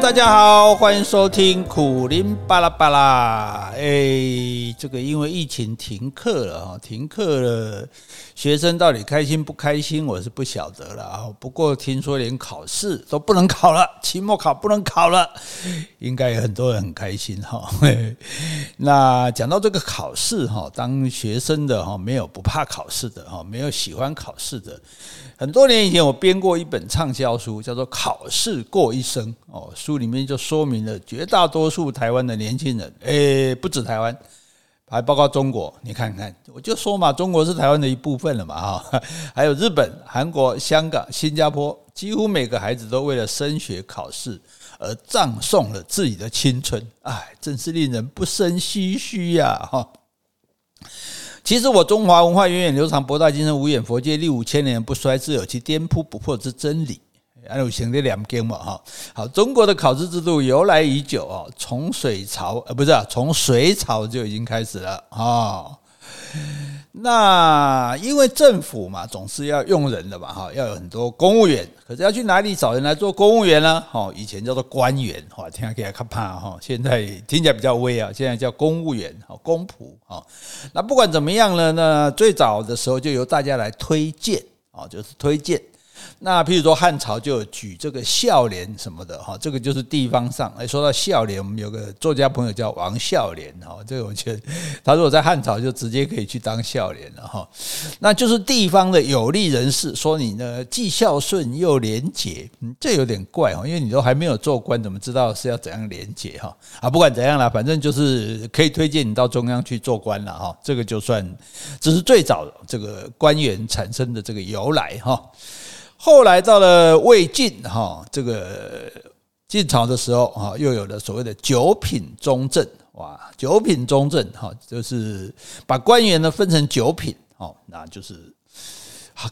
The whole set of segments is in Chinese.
大家好，欢迎收听苦林巴拉巴拉。哎，这个因为疫情停课了哈，停课了，学生到底开心不开心，我是不晓得了啊。不过听说连考试都不能考了，期末考不能考了，应该有很多人很开心哈。那讲到这个考试哈，当学生的哈，没有不怕考试的哈，没有喜欢考试的。很多年以前，我编过一本畅销书，叫做《考试过一生》哦。书里面就说明了绝大多数台湾的年轻人，诶，不止台湾，还包括中国。你看看，我就说嘛，中国是台湾的一部分了嘛，哈。还有日本、韩国、香港、新加坡，几乎每个孩子都为了升学考试而葬送了自己的青春。哎，真是令人不胜唏嘘呀，哈。其实我中华文化源远流长，博大精深，无远佛界，历五千年不衰，自有其颠扑不破之真理。还有行这两经嘛哈。好，中国的考试制度由来已久啊，从水朝呃不是啊，从隋朝就已经开始了啊。那因为政府嘛，总是要用人的嘛，哈，要有很多公务员。可是要去哪里找人来做公务员呢？哈，以前叫做官员，哈，听起来可怕哈。现在听起来比较威啊，现在叫公务员，哈，公仆啊。那不管怎么样呢，那最早的时候就由大家来推荐啊，就是推荐。那譬如说汉朝就举这个孝廉什么的哈，这个就是地方上。哎，说到孝廉，我们有个作家朋友叫王孝廉哈，这个我觉得他如果在汉朝就直接可以去当孝廉了哈。那就是地方的有力人士说你呢既孝顺又廉洁，嗯，这有点怪哈，因为你都还没有做官，怎么知道是要怎样廉洁哈？啊，不管怎样啦，反正就是可以推荐你到中央去做官了哈。这个就算这是最早这个官员产生的这个由来哈。后来到了魏晋哈，这个晋朝的时候啊，又有了所谓的九品中正哇，九品中正哈，就是把官员呢分成九品哦，那就是。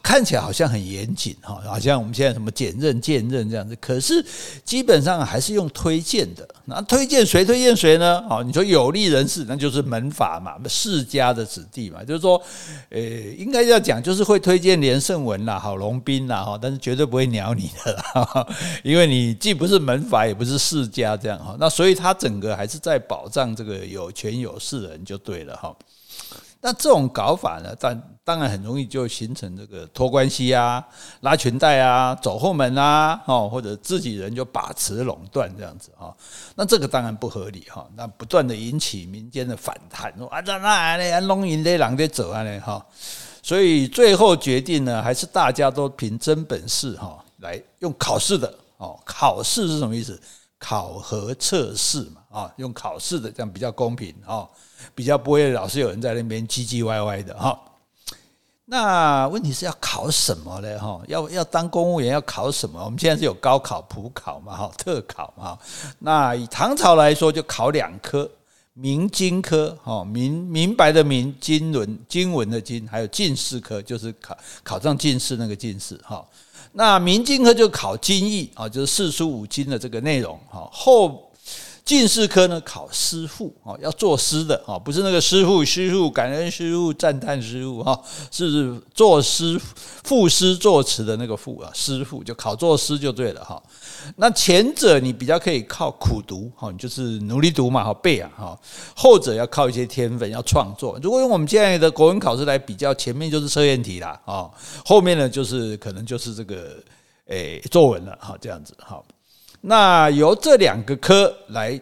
看起来好像很严谨哈，好像我们现在什么检任、荐任这样子，可是基本上还是用推荐的。那推荐谁推荐谁呢？哦，你说有利人士，那就是门阀嘛，世家的子弟嘛，就是说，呃，应该要讲就是会推荐连胜文啦、郝龙斌啦哈，但是绝对不会鸟你的啦，因为你既不是门阀，也不是世家这样哈。那所以他整个还是在保障这个有权有势人就对了哈。那这种搞法呢，但当然很容易就形成这个托关系啊、拉裙带啊、走后门啊，哦，或者自己人就把持垄断这样子哈。那这个当然不合理哈。那不断的引起民间的反弹，说啊，那那那弄赢的人在走啊呢哈。所以最后决定呢，还是大家都凭真本事哈，来用考试的哦。考试是什么意思？考核测试嘛啊，用考试的这样比较公平啊。比较不会老是有人在那边唧唧歪歪的哈。那问题是要考什么呢？哈，要要当公务员要考什么？我们现在是有高考、普考嘛，哈，特考嘛。那以唐朝来说，就考两科，明经科，哈，明明白的明，经纶经文的经，还有进士科，就是考考上进士那个进士，哈。那明经科就考经义啊，就是四书五经的这个内容，哈后。进士科呢，考诗赋哦，要作诗的哦，不是那个师傅，师傅感恩师傅赞叹师傅哈，是作诗赋诗作词的那个赋啊，诗赋就考作诗就对了哈。那前者你比较可以靠苦读哈，你就是努力读嘛，好背啊哈。后者要靠一些天分，要创作。如果用我们现在的国文考试来比较，前面就是测验题啦啊，后面呢就是可能就是这个诶作文了哈，这样子哈。那由这两个科来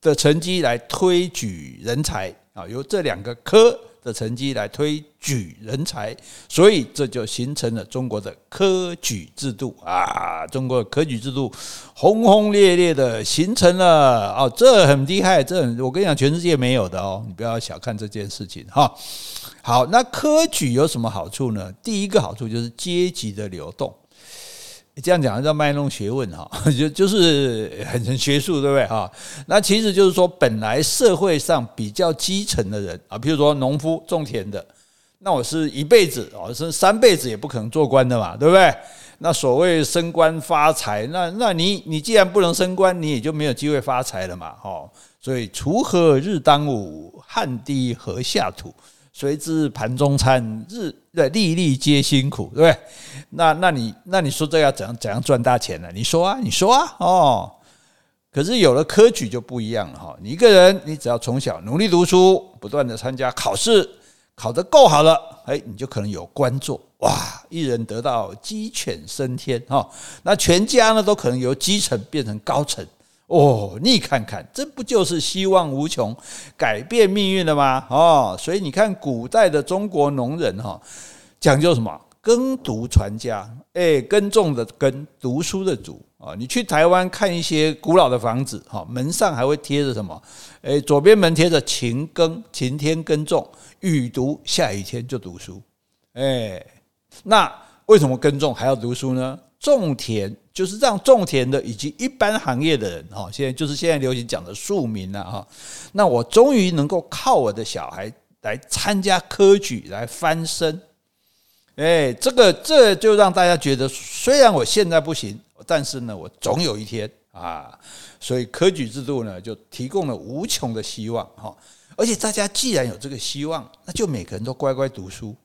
的成绩来推举人才啊，由这两个科的成绩来推举人才，所以这就形成了中国的科举制度啊。中国科举制度轰轰烈烈的形成了哦，这很厉害，这很我跟你讲，全世界没有的哦，你不要小看这件事情哈。好，那科举有什么好处呢？第一个好处就是阶级的流动。这样讲叫卖弄学问哈，就就是很很学术，对不对哈？那其实就是说，本来社会上比较基层的人啊，比如说农夫种田的，那我是一辈子哦，是三辈子也不可能做官的嘛，对不对？那所谓升官发财，那那你你既然不能升官，你也就没有机会发财了嘛，哈。所以锄禾日当午，汗滴禾下土。谁知盘中餐，日对粒粒皆辛苦，对不对？那那你那你说这要怎样怎样赚大钱呢？你说啊，你说啊，哦，可是有了科举就不一样了哈。你一个人，你只要从小努力读书，不断的参加考试，考得够好了，哎，你就可能有官做。哇，一人得道，鸡犬升天哈。那全家呢，都可能由基层变成高层。哦，你看看，这不就是希望无穷，改变命运了吗？哦，所以你看，古代的中国农人哈，讲究什么？耕读传家，哎，耕种的耕，读书的读啊。你去台湾看一些古老的房子，哈，门上还会贴着什么？哎，左边门贴着勤耕，晴天耕种，雨读，下雨天就读书。哎，那为什么耕种还要读书呢？种田就是让种田的以及一般行业的人哈，现在就是现在流行讲的庶民了哈。那我终于能够靠我的小孩来参加科举来翻身，哎，这个这就让大家觉得，虽然我现在不行，但是呢，我总有一天啊。所以科举制度呢，就提供了无穷的希望哈。而且大家既然有这个希望，那就每个人都乖乖读书。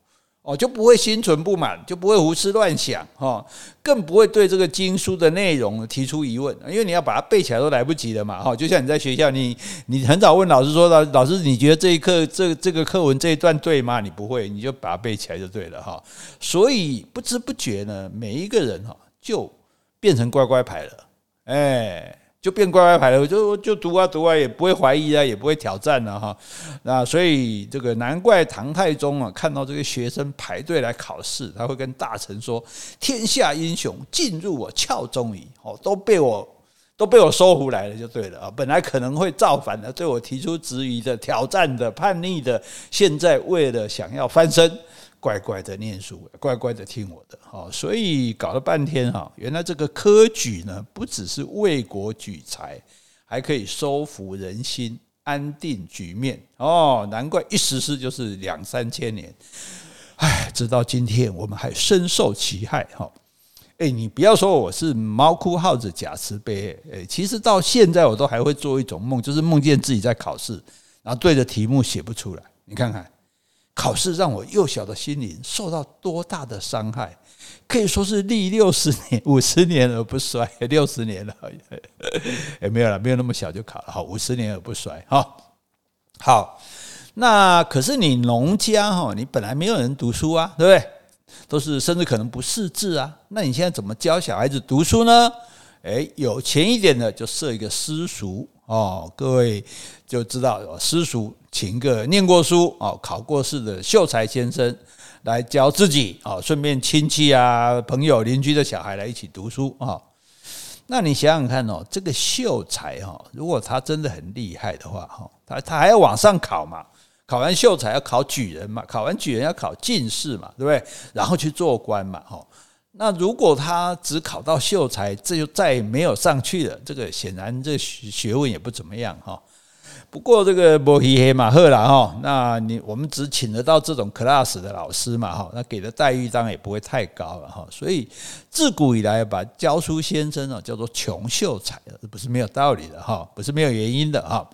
哦，就不会心存不满，就不会胡思乱想，哈，更不会对这个经书的内容提出疑问，因为你要把它背起来都来不及了嘛，哈，就像你在学校，你你很早问老师说，老老师，你觉得这一课这这个课文这一段对吗？你不会，你就把它背起来就对了，哈，所以不知不觉呢，每一个人哈就变成乖乖牌了，哎。就变乖乖牌了，就就读啊读啊，也不会怀疑啊，也不会挑战了哈。那所以这个难怪唐太宗啊，看到这个学生排队来考试，他会跟大臣说：“天下英雄尽入我鞘中矣。”哦，都被我都被我收回来了，就对了啊。本来可能会造反的，对我提出质疑的、挑战的、叛逆的，现在为了想要翻身。乖乖的念书，乖乖的听我的，哈，所以搞了半天哈，原来这个科举呢，不只是为国举才，还可以收服人心，安定局面哦，难怪一实施就是两三千年，哎，直到今天我们还深受其害哈。哎，你不要说我是猫哭耗子假慈悲，哎，其实到现在我都还会做一种梦，就是梦见自己在考试，然后对着题目写不出来，你看看。考试让我幼小的心灵受到多大的伤害，可以说是历六十年、五十年而不衰。六十年了，也没有了，没有那么小就考了。好，五十年而不衰。好，好，那可是你农家哈，你本来没有人读书啊，对不对？都是甚至可能不识字啊。那你现在怎么教小孩子读书呢？诶，有钱一点的就设一个私塾哦，各位就知道私塾。请个念过书哦、考过试的秀才先生来教自己哦，顺便亲戚啊、朋友、邻居的小孩来一起读书啊。那你想想看哦，这个秀才哈，如果他真的很厉害的话哈，他他还要往上考嘛？考完秀才要考举人嘛？考完举人要考进士嘛？对不对？然后去做官嘛？哈。那如果他只考到秀才，这就再也没有上去了。这个显然这学问也不怎么样哈。不过这个摩黑黑马赫啦哈，那你我们只请得到这种 class 的老师嘛哈，那给的待遇当然也不会太高了哈，所以自古以来把教书先生啊叫做穷秀才，这不是没有道理的哈，不是没有原因的哈。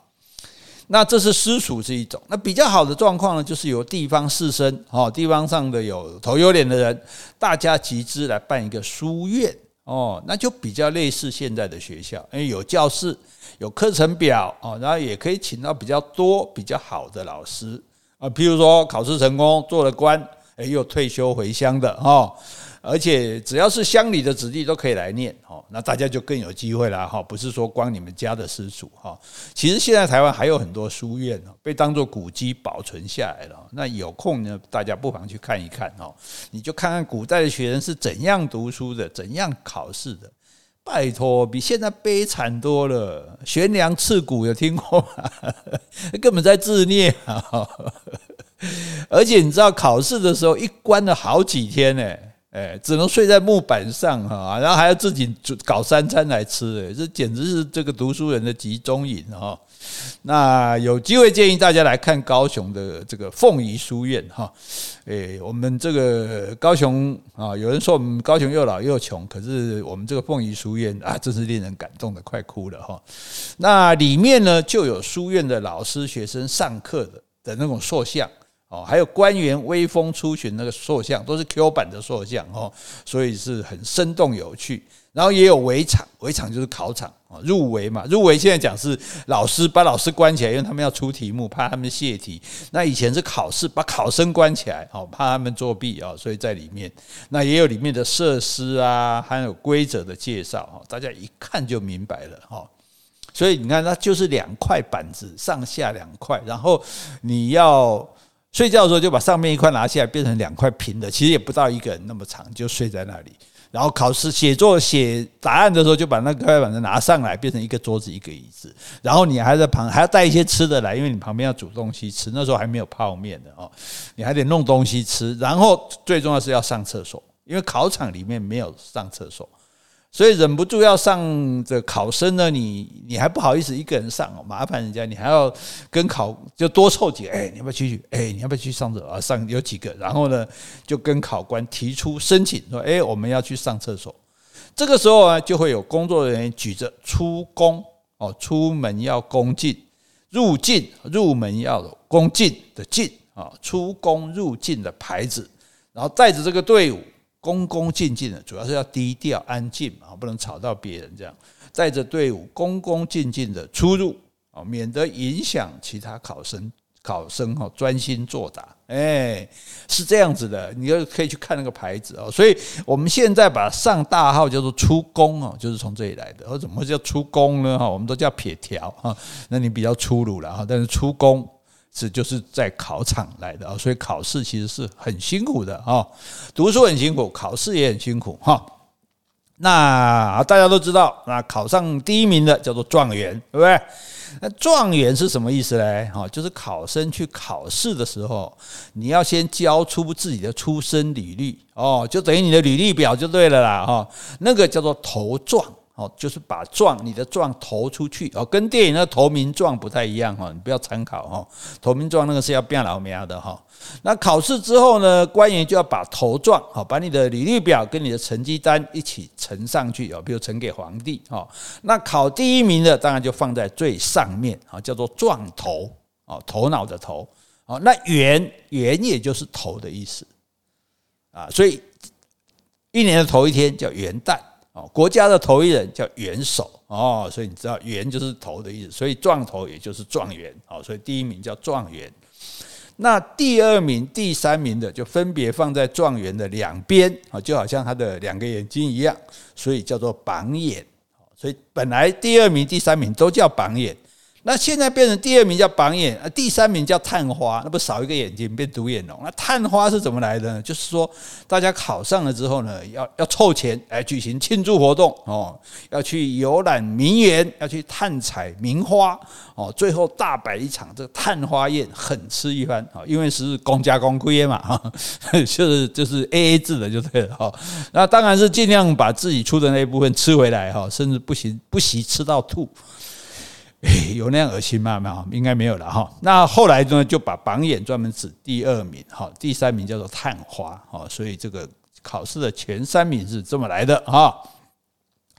那这是私塾是一种，那比较好的状况呢，就是由地方士绅哈，地方上的有头有脸的人，大家集资来办一个书院哦，那就比较类似现在的学校，因为有教室。有课程表哦，然后也可以请到比较多、比较好的老师啊，譬如说考试成功做了官，诶，又退休回乡的哈，而且只要是乡里的子弟都可以来念哈，那大家就更有机会了哈，不是说光你们家的私塾哈，其实现在台湾还有很多书院被当做古迹保存下来了，那有空呢，大家不妨去看一看哈，你就看看古代的学生是怎样读书的，怎样考试的。拜托，比现在悲惨多了。悬梁刺股有听过吗？根本在自虐啊！而且你知道，考试的时候一关了好几天呢。哎，只能睡在木板上哈，然后还要自己搞三餐来吃，哎，这简直是这个读书人的集中营哈。那有机会建议大家来看高雄的这个凤仪书院哈。哎，我们这个高雄啊，有人说我们高雄又老又穷，可是我们这个凤仪书院啊，真是令人感动的快哭了哈。那里面呢，就有书院的老师学生上课的的那种塑像。哦，还有官员威风出巡那个塑像，都是 Q 版的塑像哦，所以是很生动有趣。然后也有围场，围场就是考场啊，入围嘛，入围现在讲是老师把老师关起来，因为他们要出题目，怕他们泄题。那以前是考试，把考生关起来，哦，怕他们作弊啊，所以在里面，那也有里面的设施啊，还有规则的介绍，大家一看就明白了哈。所以你看，它就是两块板子，上下两块，然后你要睡觉的时候就把上面一块拿下来，变成两块平的，其实也不到一个人那么长，就睡在那里。然后考试写作写答案的时候，就把那块板子拿上来，变成一个桌子一个椅子。然后你还在旁还要带一些吃的来，因为你旁边要煮东西吃。那时候还没有泡面的哦，你还得弄东西吃。然后最重要是要上厕所，因为考场里面没有上厕所。所以忍不住要上这考生呢，你你还不好意思一个人上哦，麻烦人家，你还要跟考就多凑几个，哎，你要不要去？哎，你要不要去上厕所啊？上有几个，然后呢，就跟考官提出申请说，哎，我们要去上厕所。这个时候啊，就会有工作人员举着出宫哦，出门要恭敬，入境入门要恭敬的敬啊，出宫入境的牌子，然后带着这个队伍。恭恭敬敬的，主要是要低调安静啊，不能吵到别人。这样带着队伍恭恭敬敬的出入啊，免得影响其他考生。考生哈专心作答，哎，是这样子的，你就可以去看那个牌子哦。所以我们现在把上大号叫做出宫哦，就是从这里来的。而怎么会叫出宫呢？哈，我们都叫撇条哈，那你比较粗鲁了哈。但是出宫。是就是在考场来的啊，所以考试其实是很辛苦的啊，读书很辛苦，考试也很辛苦哈。那大家都知道，那考上第一名的叫做状元，对不对？那状元是什么意思嘞？哈，就是考生去考试的时候，你要先交出自己的出生履历哦，就等于你的履历表就对了啦哈。那个叫做投状。哦，就是把状你的状投出去哦，跟电影的投名状不太一样哈，你不要参考哈。投名状那个是要变老苗的哈。那考试之后呢，官员就要把头状好，把你的履历表跟你的成绩单一起呈上去哦，比如呈给皇帝哈。那考第一名的当然就放在最上面啊，叫做状头哦，头脑的头哦。那元元也就是头的意思啊，所以一年的头一天叫元旦。国家的头一人叫元首哦，所以你知道元就是头的意思，所以状头也就是状元哦，所以第一名叫状元。那第二名、第三名的就分别放在状元的两边啊，就好像他的两个眼睛一样，所以叫做榜眼。所以本来第二名、第三名都叫榜眼。那现在变成第二名叫榜眼，啊，第三名叫探花，那不少一个眼睛变独眼龙。那探花是怎么来的呢？就是说，大家考上了之后呢，要要凑钱来举行庆祝活动哦，要去游览名园，要去探采名花哦，最后大摆一场这个探花宴，狠吃一番啊，因为是公家公规嘛，哈，就是就是 A A 制的就对了哈。那当然是尽量把自己出的那一部分吃回来哈，甚至不行不惜吃到吐。有那样恶心吗？没有，应该没有了哈。那后来呢，就把榜眼专门指第二名哈，第三名叫做探花哈。所以这个考试的前三名是这么来的哈。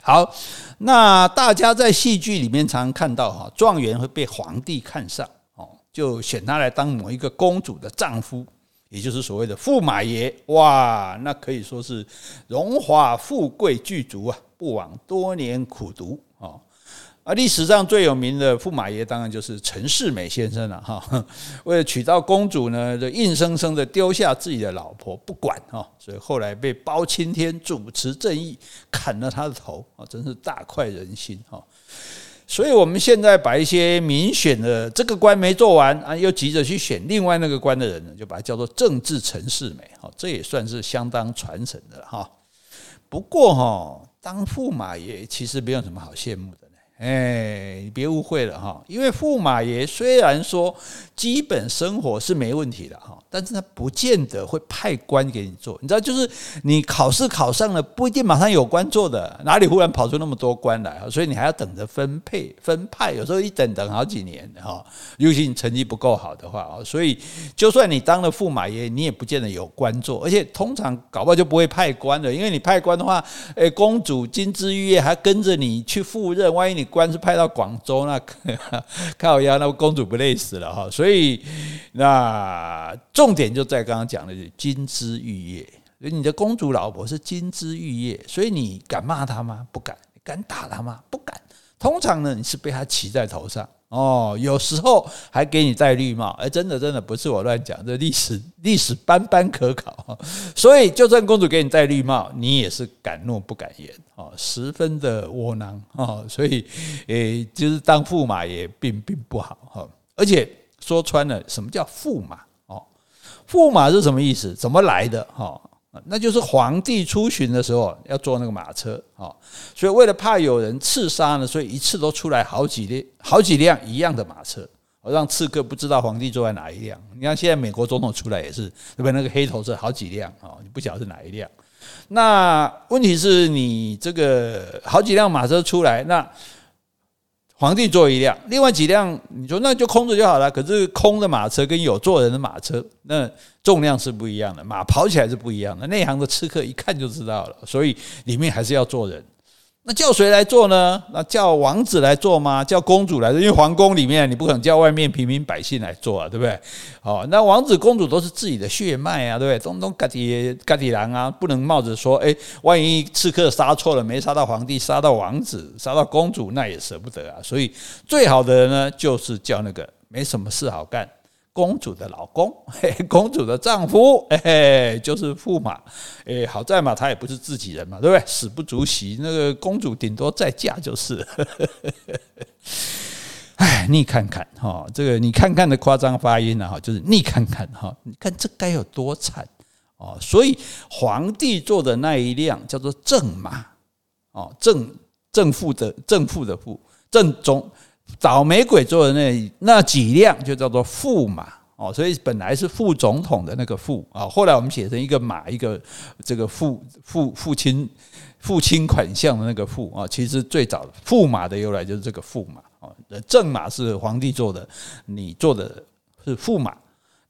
好，那大家在戏剧里面常看到哈，状元会被皇帝看上哦，就选他来当某一个公主的丈夫，也就是所谓的驸马爷。哇，那可以说是荣华富贵具足啊，不枉多年苦读啊。啊，历史上最有名的驸马爷当然就是陈世美先生了哈。为了娶到公主呢，就硬生生的丢下自己的老婆不管哈，所以后来被包青天主持正义，砍了他的头啊，真是大快人心哈。所以我们现在把一些民选的这个官没做完啊，又急着去选另外那个官的人呢，就把它叫做政治陈世美哈，这也算是相当传神的哈。不过哈，当驸马爷其实没有什么好羡慕的。哎，你别误会了哈，因为驸马爷虽然说基本生活是没问题的哈，但是他不见得会派官给你做。你知道，就是你考试考上了，不一定马上有官做的，哪里忽然跑出那么多官来啊？所以你还要等着分配分派，有时候一等等好几年哈。尤其你成绩不够好的话啊，所以就算你当了驸马爷，你也不见得有官做，而且通常搞不好就不会派官了，因为你派官的话，哎，公主金枝玉叶还跟着你去赴任，万一你。官是派到广州，那 靠腰，那公主不累死了哈。所以那重点就在刚刚讲的金枝玉叶，你的公主老婆是金枝玉叶，所以你敢骂她吗？不敢。敢打她吗？不敢。通常呢，你是被她骑在头上。哦，有时候还给你戴绿帽，哎，真的真的不是我乱讲，这历史历史斑斑可考。所以，就算公主给你戴绿帽，你也是敢怒不敢言，哦，十分的窝囊哦。所以，诶，就是当驸马也并并不好哈。而且说穿了，什么叫驸马？哦，驸马是什么意思？怎么来的？哈。那就是皇帝出巡的时候要坐那个马车啊，所以为了怕有人刺杀呢，所以一次都出来好几辆、好几辆一样的马车，让刺客不知道皇帝坐在哪一辆。你看现在美国总统出来也是，对不对？那个黑头是好几辆啊，你不晓得是哪一辆。那问题是你这个好几辆马车出来，那。皇帝坐一辆，另外几辆你说那就空着就好了。可是空的马车跟有坐人的马车，那重量是不一样的，马跑起来是不一样的。内行的刺客一看就知道了，所以里面还是要坐人。那叫谁来做呢？那叫王子来做吗？叫公主来做？因为皇宫里面你不可能叫外面平民百姓来做啊，对不对？好，那王子公主都是自己的血脉啊，对不对？东东嘎地嘎地郎啊，不能冒着说，哎，万一刺客杀错了，没杀到皇帝，杀到王子，杀到公主，那也舍不得啊。所以最好的人呢，就是叫那个没什么事好干。公主的老公，嘿，公主的丈夫，嘿，就是驸马，哎，好在嘛，他也不是自己人嘛，对不对？死不足惜，那个公主顶多再嫁就是。哎，你看看哈，这个你看看的夸张发音呢，哈，就是你看看哈，你看这该有多惨哦！所以皇帝坐的那一辆叫做正马，哦，正正副的正副的副正中。倒霉鬼坐的那那几辆就叫做驸马哦，所以本来是副总统的那个驸啊，后来我们写成一个马，一个这个父父父亲父亲款项的那个驸啊，其实最早驸马的由来就是这个驸马啊，正马是皇帝坐的，你坐的是驸马，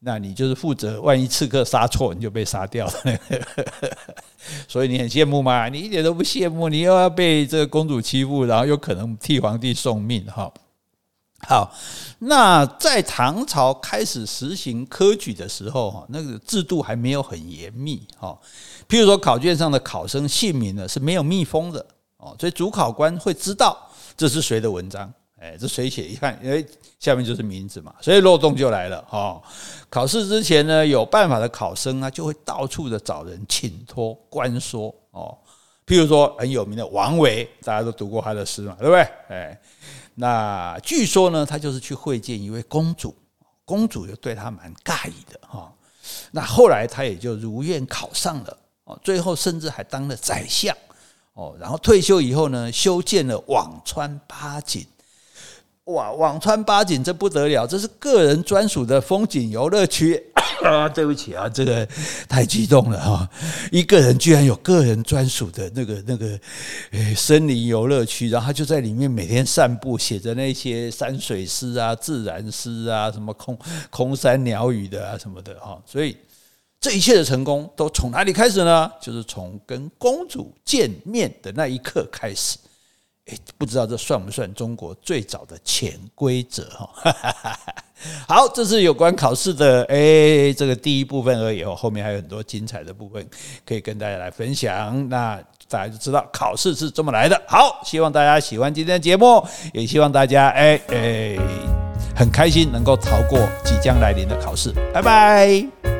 那你就是负责万一刺客杀错，你就被杀掉了，所以你很羡慕吗？你一点都不羡慕，你又要被这个公主欺负，然后又可能替皇帝送命哈。好，那在唐朝开始实行科举的时候，哈，那个制度还没有很严密，哈。譬如说，考卷上的考生姓名呢是没有密封的，哦，所以主考官会知道这是谁的文章，哎，这谁写？一看，哎，下面就是名字嘛，所以漏洞就来了，哦。考试之前呢，有办法的考生呢，就会到处的找人请托官说，哦，譬如说很有名的王维，大家都读过他的诗嘛，对不对？哎。那据说呢，他就是去会见一位公主，公主又对他蛮讶异的哈。那后来他也就如愿考上了哦，最后甚至还当了宰相哦。然后退休以后呢，修建了辋川八景。哇，輞川八景这不得了，这是个人专属的风景游乐区。啊，对不起啊，这个太激动了哈！一个人居然有个人专属的那个那个诶森林游乐区，然后他就在里面每天散步，写着那些山水诗啊、自然诗啊、什么空空山鸟语的啊什么的哈。所以这一切的成功都从哪里开始呢？就是从跟公主见面的那一刻开始。诶，不知道这算不算中国最早的潜规则哈？好，这是有关考试的诶，这个第一部分而已哦，后面还有很多精彩的部分可以跟大家来分享。那大家就知道考试是这么来的。好，希望大家喜欢今天的节目，也希望大家诶诶很开心能够逃过即将来临的考试。拜拜。